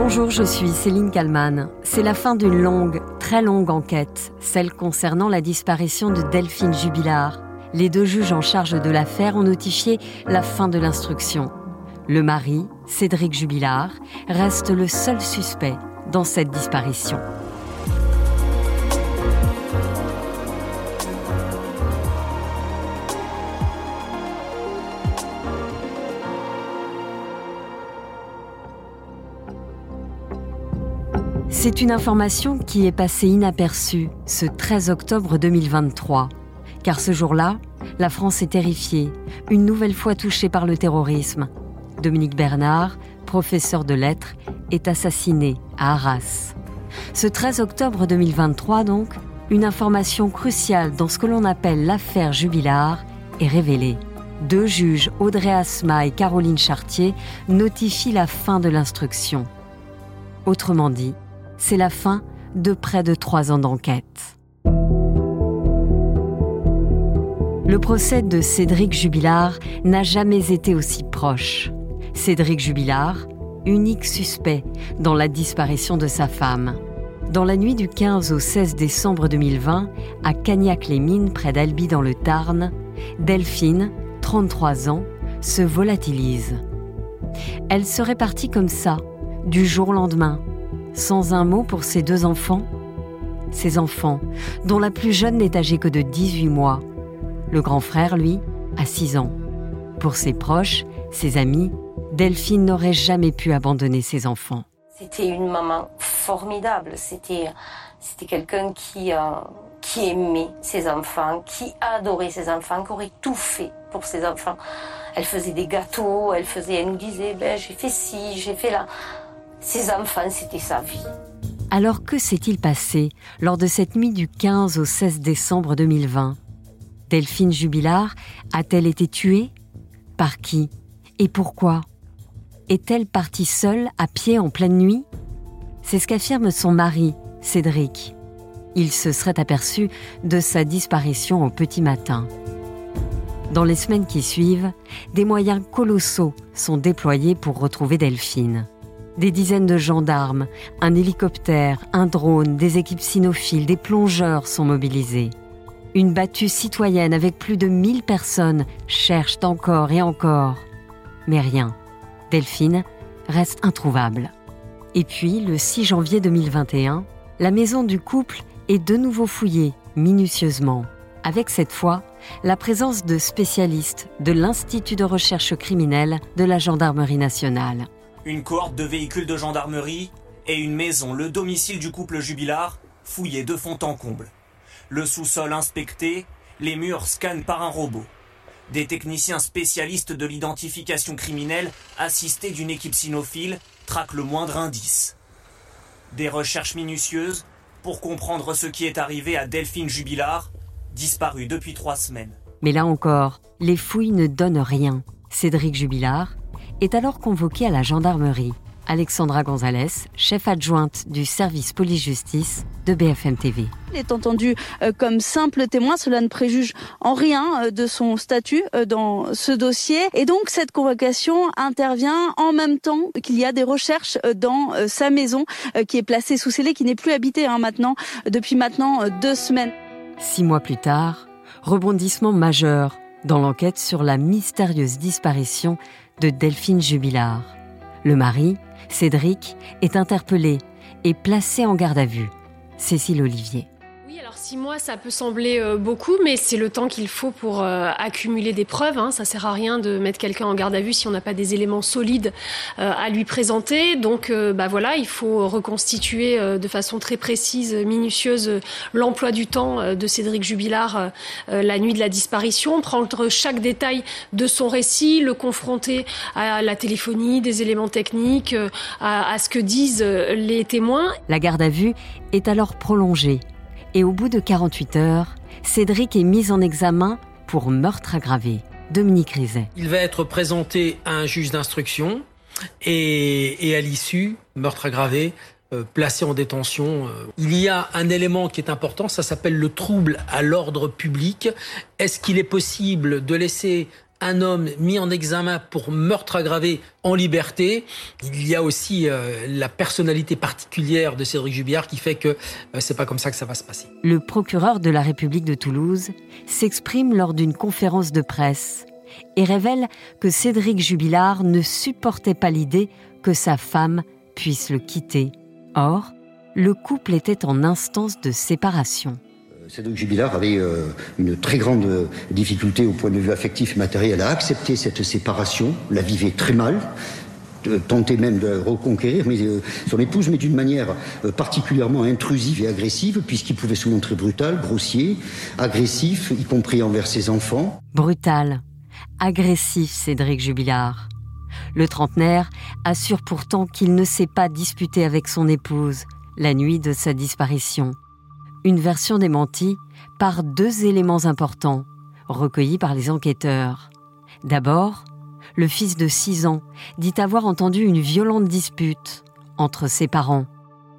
Bonjour, je suis Céline Kalman. C'est la fin d'une longue, très longue enquête, celle concernant la disparition de Delphine Jubilard. Les deux juges en charge de l'affaire ont notifié la fin de l'instruction. Le mari, Cédric Jubilard, reste le seul suspect dans cette disparition. C'est une information qui est passée inaperçue ce 13 octobre 2023, car ce jour-là, la France est terrifiée, une nouvelle fois touchée par le terrorisme. Dominique Bernard, professeur de lettres, est assassiné à Arras. Ce 13 octobre 2023, donc, une information cruciale dans ce que l'on appelle l'affaire Jubilard est révélée. Deux juges, Audrey Asma et Caroline Chartier, notifient la fin de l'instruction. Autrement dit, c'est la fin de près de trois ans d'enquête. Le procès de Cédric Jubilard n'a jamais été aussi proche. Cédric Jubilard, unique suspect dans la disparition de sa femme. Dans la nuit du 15 au 16 décembre 2020, à Cagnac-les-Mines, près d'Albi dans le Tarn, Delphine, 33 ans, se volatilise. Elle serait partie comme ça, du jour au lendemain, sans un mot pour ses deux enfants Ses enfants, dont la plus jeune n'est âgée que de 18 mois. Le grand frère, lui, a 6 ans. Pour ses proches, ses amis, Delphine n'aurait jamais pu abandonner ses enfants. C'était une maman formidable. C'était, c'était quelqu'un qui, euh, qui aimait ses enfants, qui adorait ses enfants, qui aurait tout fait pour ses enfants. Elle faisait des gâteaux, elle faisait, elle nous disait, ben, j'ai fait ci, j'ai fait là. Ses enfants, c'était sa vie. Alors que s'est-il passé lors de cette nuit du 15 au 16 décembre 2020 Delphine Jubilard a-t-elle été tuée? Par qui? Et pourquoi? Est-elle partie seule, à pied, en pleine nuit? C'est ce qu'affirme son mari, Cédric. Il se serait aperçu de sa disparition au petit matin. Dans les semaines qui suivent, des moyens colossaux sont déployés pour retrouver Delphine des dizaines de gendarmes, un hélicoptère, un drone, des équipes cynophiles, des plongeurs sont mobilisés. Une battue citoyenne avec plus de 1000 personnes cherche encore et encore. Mais rien. Delphine reste introuvable. Et puis, le 6 janvier 2021, la maison du couple est de nouveau fouillée minutieusement, avec cette fois la présence de spécialistes de l'Institut de recherche criminelle de la Gendarmerie nationale une cohorte de véhicules de gendarmerie et une maison, le domicile du couple jubilard, fouillé de fond en comble. Le sous-sol inspecté, les murs scannent par un robot. Des techniciens spécialistes de l'identification criminelle, assistés d'une équipe cynophile, traquent le moindre indice. Des recherches minutieuses pour comprendre ce qui est arrivé à Delphine Jubilard, disparue depuis trois semaines. Mais là encore, les fouilles ne donnent rien. Cédric Jubilard, est alors convoqué à la gendarmerie. Alexandra Gonzalez, chef adjointe du service police-justice de BFM TV. Il est entendu euh, comme simple témoin, cela ne préjuge en rien euh, de son statut euh, dans ce dossier. Et donc cette convocation intervient en même temps qu'il y a des recherches dans sa maison qui est placée sous scellé, qui n'est plus habitée hein, maintenant depuis maintenant deux semaines. Six mois plus tard, rebondissement majeur dans l'enquête sur la mystérieuse disparition de Delphine Jubilard. Le mari, Cédric, est interpellé et placé en garde à vue. Cécile Olivier. Alors six mois, ça peut sembler euh, beaucoup, mais c'est le temps qu'il faut pour euh, accumuler des preuves. Hein. Ça sert à rien de mettre quelqu'un en garde à vue si on n'a pas des éléments solides euh, à lui présenter. Donc, bah voilà, il faut reconstituer de façon très précise, minutieuse, l'emploi du temps de Cédric Jubilard la nuit de la disparition, prendre chaque détail de son récit, le confronter à la téléphonie, des éléments techniques, à ce que disent les témoins. La garde à vue est alors prolongée et au bout de 48 heures, Cédric est mis en examen pour meurtre aggravé. Dominique Rizet. Il va être présenté à un juge d'instruction et, à l'issue, meurtre aggravé, euh, placé en détention. Euh. Il y a un élément qui est important, ça s'appelle le trouble à l'ordre public. Est-ce qu'il est possible de laisser un homme mis en examen pour meurtre aggravé en liberté. Il y a aussi euh, la personnalité particulière de Cédric Jubilard qui fait que euh, c'est pas comme ça que ça va se passer. Le procureur de la République de Toulouse s'exprime lors d'une conférence de presse et révèle que Cédric Jubilard ne supportait pas l'idée que sa femme puisse le quitter. Or, le couple était en instance de séparation. Cédric Jubilard avait euh, une très grande difficulté au point de vue affectif et matériel à accepter cette séparation, la vivait très mal, tentait même de reconquérir mais, euh, son épouse, mais d'une manière euh, particulièrement intrusive et agressive, puisqu'il pouvait se montrer brutal, grossier, agressif, y compris envers ses enfants. Brutal, agressif, Cédric Jubilard. Le trentenaire assure pourtant qu'il ne s'est pas disputé avec son épouse la nuit de sa disparition une version démentie par deux éléments importants recueillis par les enquêteurs. D'abord, le fils de 6 ans dit avoir entendu une violente dispute entre ses parents.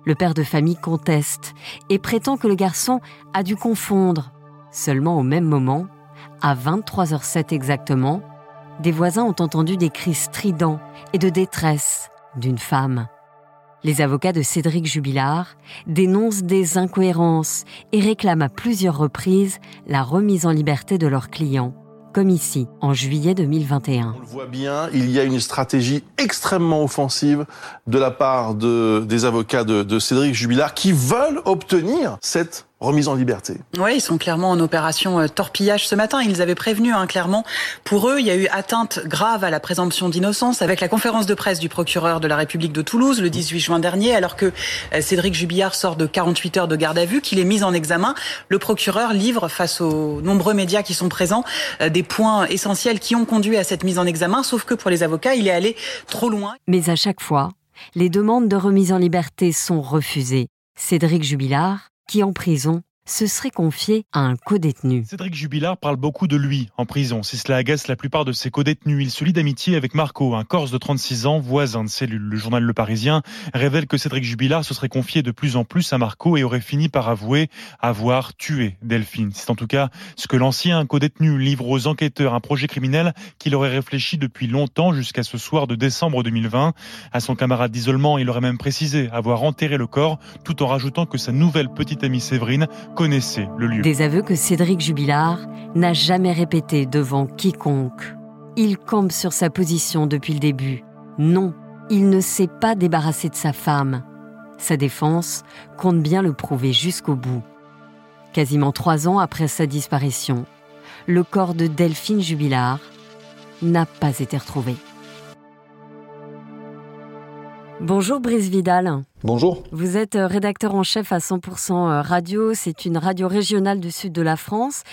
Le père de famille conteste et prétend que le garçon a dû confondre. Seulement au même moment, à 23h07 exactement, des voisins ont entendu des cris stridents et de détresse d'une femme. Les avocats de Cédric Jubilard dénoncent des incohérences et réclament à plusieurs reprises la remise en liberté de leurs clients, comme ici en juillet 2021. On le voit bien, il y a une stratégie extrêmement offensive de la part de, des avocats de, de Cédric Jubilard qui veulent obtenir cette remise en liberté. Oui, ils sont clairement en opération euh, torpillage ce matin. Ils avaient prévenu, hein, clairement. Pour eux, il y a eu atteinte grave à la présomption d'innocence avec la conférence de presse du procureur de la République de Toulouse le 18 juin dernier, alors que euh, Cédric Jubillard sort de 48 heures de garde à vue, qu'il est mis en examen. Le procureur livre, face aux nombreux médias qui sont présents, euh, des points essentiels qui ont conduit à cette mise en examen, sauf que pour les avocats, il est allé trop loin. Mais à chaque fois, les demandes de remise en liberté sont refusées. Cédric Jubilard qui en prison se serait confié à un codétenu. Cédric Jubilard parle beaucoup de lui en prison. Si cela agace la plupart de ses codétenus, il se lie d'amitié avec Marco, un Corse de 36 ans, voisin de cellule. Le journal Le Parisien révèle que Cédric Jubilard se serait confié de plus en plus à Marco et aurait fini par avouer avoir tué Delphine. C'est en tout cas ce que l'ancien codétenu livre aux enquêteurs, un projet criminel qu'il aurait réfléchi depuis longtemps jusqu'à ce soir de décembre 2020. À son camarade d'isolement, il aurait même précisé avoir enterré le corps tout en rajoutant que sa nouvelle petite amie Séverine Des aveux que Cédric Jubilard n'a jamais répétés devant quiconque. Il campe sur sa position depuis le début. Non, il ne s'est pas débarrassé de sa femme. Sa défense compte bien le prouver jusqu'au bout. Quasiment trois ans après sa disparition, le corps de Delphine Jubilard n'a pas été retrouvé. Bonjour Brice Vidal. Bonjour. Vous êtes euh, rédacteur en chef à 100% euh, Radio. C'est une radio régionale du sud de la France.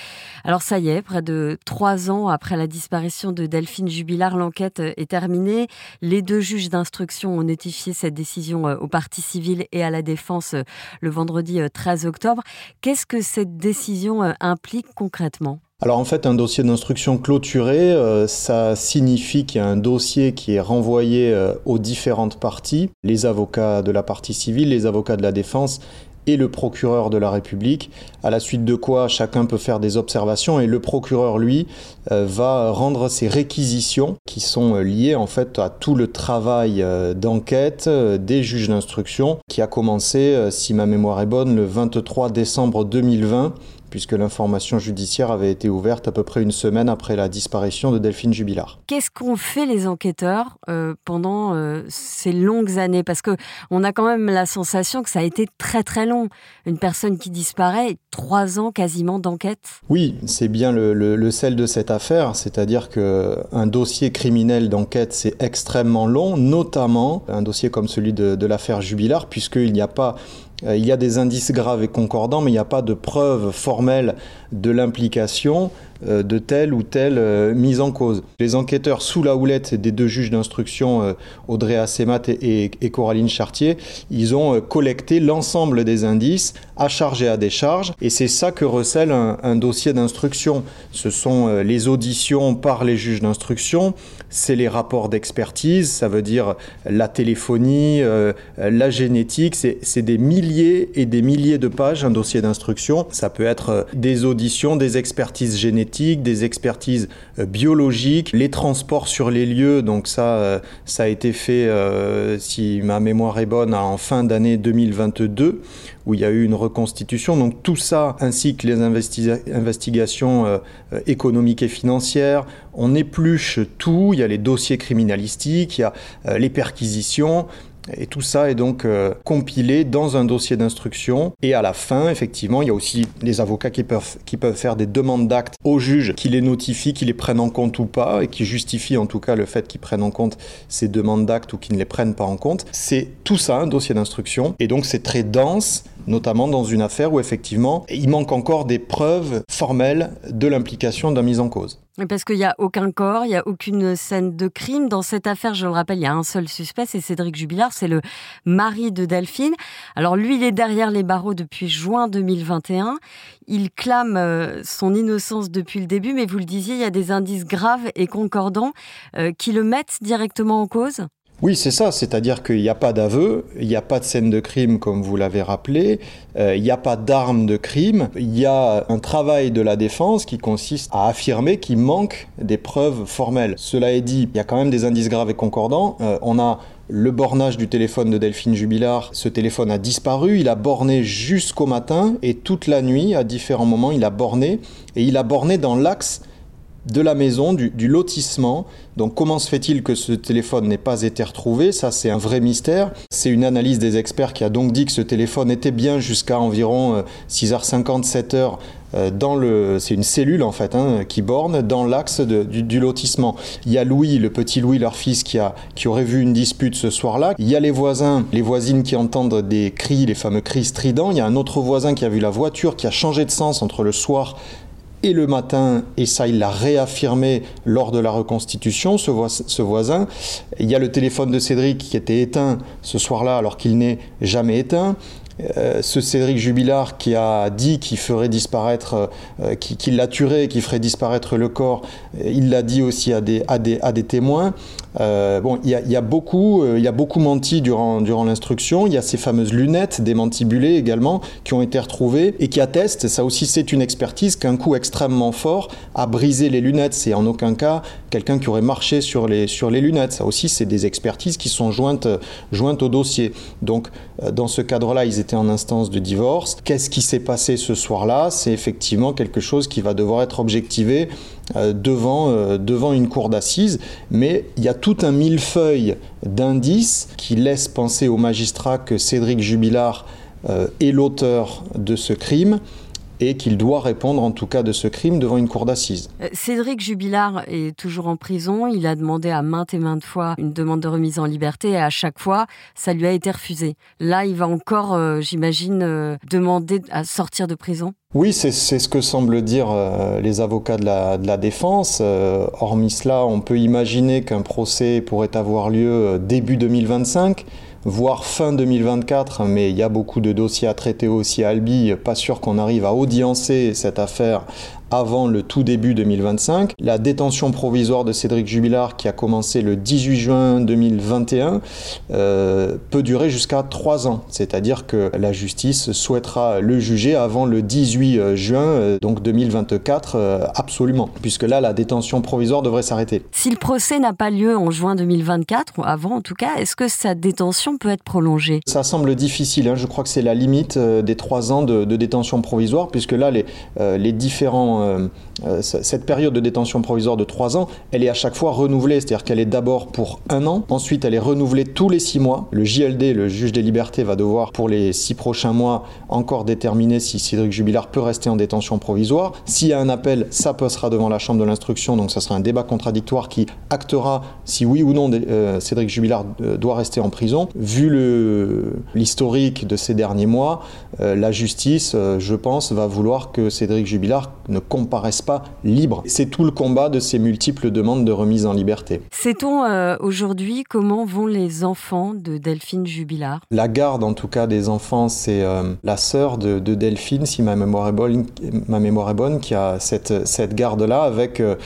Alors ça y est, près de trois ans après la disparition de Delphine Jubilard, l'enquête euh, est terminée. Les deux juges d'instruction ont notifié cette décision au parti civil et à la défense le vendredi 13 octobre. Qu'est-ce que cette décision implique concrètement? Alors en fait, un dossier d'instruction clôturé, euh, ça signifie qu'il y a un dossier qui est renvoyé euh, aux différentes parties, les avocats de la partie civile, les avocats de la défense et le procureur de la République, à la suite de quoi chacun peut faire des observations et le procureur, lui, euh, va rendre ses réquisitions qui sont liées en fait à tout le travail d'enquête des juges d'instruction qui a commencé, si ma mémoire est bonne, le 23 décembre 2020 puisque l'information judiciaire avait été ouverte à peu près une semaine après la disparition de Delphine Jubilard. Qu'est-ce qu'ont fait les enquêteurs euh, pendant euh, ces longues années? Parce que on a quand même la sensation que ça a été très très long. Une personne qui disparaît, trois ans quasiment d'enquête. Oui, c'est bien le, le, sel de cette affaire, c'est-à-dire que un dossier criminel d'enquête c'est extrêmement long, notamment un dossier comme celui de, de l'affaire Jubilard, puisqu'il n'y a pas il y a des indices graves et concordants, mais il n'y a pas de preuve formelle de l'implication. euh, de telle ou telle euh, mise en cause. Les enquêteurs sous la houlette des deux juges d'instruction, Audrey Assemat et, Coraline Chartier, ils ont collecté l'ensemble des indices à charge et à décharge, et c'est ça que recèle un dossier d'instruction. Ce sont les auditions par les juges d'instruction, c'est les rapports d'expertise, ça veut dire la téléphonie, la génétique, c'est des milliers et des milliers de pages, un dossier d'instruction. Ça peut être des auditions, des expertises génétiques des expertises biologiques, les transports sur les lieux. Donc ça, ça a été fait, si ma mémoire est bonne, en fin d'année 2022 où il y a eu une reconstitution. Donc tout ça, ainsi que les investigations économiques et financières, on épluche tout. Il y a les dossiers criminalistiques, il y a les perquisitions. Et tout ça est donc euh, compilé dans un dossier d'instruction. Et à la fin, effectivement, il y a aussi les avocats qui peuvent, qui peuvent faire des demandes d'actes au juge qui les notifient, qui les prennent en compte ou pas, et qui justifient en tout cas le fait qu'ils prennent en compte ces demandes d'actes ou qu'ils ne les prennent pas en compte. C'est tout ça, un dossier d'instruction. Et donc c'est très dense notamment dans une affaire où effectivement il manque encore des preuves formelles de l'implication d'un mise en cause. Parce qu'il n'y a aucun corps, il n'y a aucune scène de crime. Dans cette affaire, je le rappelle, il y a un seul suspect, c'est Cédric Jubilard, c'est le mari de Delphine. Alors lui, il est derrière les barreaux depuis juin 2021. Il clame euh, son innocence depuis le début, mais vous le disiez, il y a des indices graves et concordants euh, qui le mettent directement en cause? Oui, c'est ça, c'est-à-dire qu'il n'y a pas d'aveu, il n'y a pas de scène de crime comme vous l'avez rappelé, euh, il n'y a pas d'arme de crime, il y a un travail de la défense qui consiste à affirmer qu'il manque des preuves formelles. Cela est dit, il y a quand même des indices graves et concordants. Euh, on a le bornage du téléphone de Delphine Jubilard, ce téléphone a disparu, il a borné jusqu'au matin et toute la nuit, à différents moments, il a borné et il a borné dans l'axe de la maison, du, lotissement. Donc comment se fait-il que ce téléphone n'ait pas été retrouvé? Ça, c'est un vrai mystère. C'est une analyse des experts qui a donc dit que ce téléphone était bien jusqu'à environ 6h50, euh, 7h euh, dans le, c'est une cellule en fait hein, qui borne dans l'axe du, lotissement. Il y a Louis, le petit Louis, leur fils, qui a, qui aurait vu une dispute ce soir-là. Il y a les voisins, les voisines qui entendent des cris, les fameux cris stridents. Il y a un autre voisin qui a vu la voiture qui a changé de sens entre le soir et le matin, et ça il l'a réaffirmé lors de la reconstitution, ce, voisin. Il y a le téléphone de Cédric qui était éteint ce soir-là alors qu'il n'est jamais éteint. Euh, ce Cédric Jubilard qui a dit qu'il ferait disparaître, euh, qu'il l'a tué, qu'il ferait disparaître le corps, il l'a dit aussi à des, témoins. Euh, bon, il y, a, beaucoup, il y a beaucoup menti durant, l'instruction. Il y a ces fameuses lunettes démantibulées également qui ont été retrouvées et qui attestent, ça aussi c'est une expertise, qu'un coup extrêmement fort a brisé les lunettes. C'est en aucun cas quelqu'un qui aurait marché sur les, sur les lunettes. Ça aussi c'est des expertises qui sont jointes, jointes au dossier. Donc dans ce cadre-là, ils étaient en instance de divorce. Qu'est-ce qui s'est passé ce soir-là? C'est effectivement quelque chose qui va devoir être objectivé euh, devant, euh, devant une cour d'assises. Mais il y a tout un millefeuille d'indices qui laissent penser au magistrat que Cédric Jubilard euh, est l'auteur de ce crime et qu'il doit répondre en tout cas de ce crime devant une cour d'assises. Euh, Cédric Jubilard est toujours en prison. Il a demandé à maintes et maintes fois une demande de remise en liberté et à chaque fois, ça lui a été refusé. Là, il va encore, euh, j'imagine, euh, demander à sortir de prison oui, c'est ce que semblent dire les avocats de la, de la défense. hormis cela, on peut imaginer qu'un procès pourrait avoir lieu début 2025 voire fin 2024, mais il y a beaucoup de dossiers à traiter aussi à Albi, pas sûr qu'on arrive à audiencer cette affaire avant le tout début 2025. La détention provisoire de Cédric Jubilard, qui a commencé le 18 juin 2021, euh, peut durer jusqu'à trois ans. C'est-à-dire que la justice souhaitera le juger avant le 18 euh, juin euh, donc 2024, absolument, puisque là, la détention provisoire devrait s'arrêter. Si le procès n'a pas lieu en juin 2024, ou avant en tout cas, est-ce que sa détention peut être prolongée? Ça semble difficile. Hein. Je crois que c'est la limite des trois ans de, de, détention provisoire, puisque là, les, les différents euh, cette période de détention provisoire de 3 ans, elle est à chaque fois renouvelée, c'est-à-dire qu'elle est d'abord pour un an, ensuite elle est renouvelée tous les 6 mois. Le JLD, le juge des libertés, va devoir pour les 6 prochains mois encore déterminer si Cédric Jubilard peut rester en détention provisoire. S'il y a un appel, ça passera devant la chambre de l'instruction, donc ça sera un débat contradictoire qui actera si oui ou non euh, Cédric Jubilard doit rester en prison. Vu l'historique de ces derniers mois, la justice, je pense, va vouloir que Cédric Jubilard ne comparaissent pas libres. C'est tout le combat de ces multiples demandes de remise en liberté. Sait-on euh, aujourd'hui comment vont les enfants de Delphine Jubilard? La garde, en tout cas, des enfants, c'est euh, la sœur de, Delphine, si ma mémoire est bonne, ma mémoire est bonne qui a cette, cette garde-là avec euh,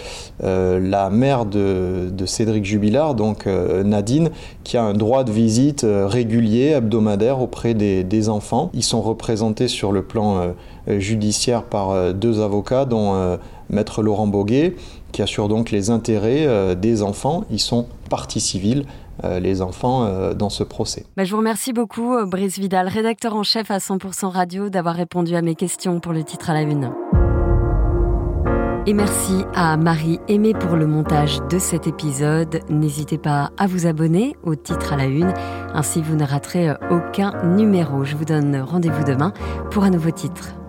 la mère de, de, Cédric Jubilard, donc Nadine, qui a un droit de visite régulier, hebdomadaire auprès des, enfants. Ils sont représentés sur le plan judiciaire par deux avocats, dont Maître Laurent Boguet, qui assure donc les intérêts des enfants. Ils sont partie civile euh, les enfants euh, dans ce procès. Bah, je vous remercie beaucoup, euh, Brice Vidal, rédacteur en chef à 100% Radio, d'avoir répondu à mes questions pour le titre à la une. Et merci à Marie Aimée pour le montage de cet épisode. N'hésitez pas à vous abonner au titre à la une, ainsi vous ne raterez aucun numéro. Je vous donne rendez-vous demain pour un nouveau titre.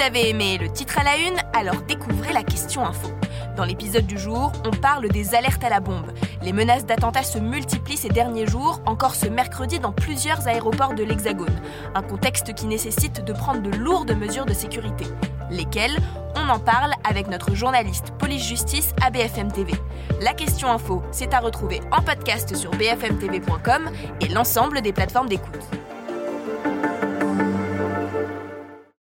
Avez aimé le titre à la une, alors découvrez la question info. Dans l'épisode du jour, on parle des alertes à la bombe. Les menaces d'attentats se multiplient ces derniers jours, encore ce mercredi dans plusieurs aéroports de l'Hexagone. Un contexte qui nécessite de prendre de lourdes mesures de sécurité. Lesquelles? On en parle avec notre journaliste police-justice à BFM TV. La question info, c'est à retrouver en podcast sur bfmtv.com et l'ensemble des plateformes d'écoute.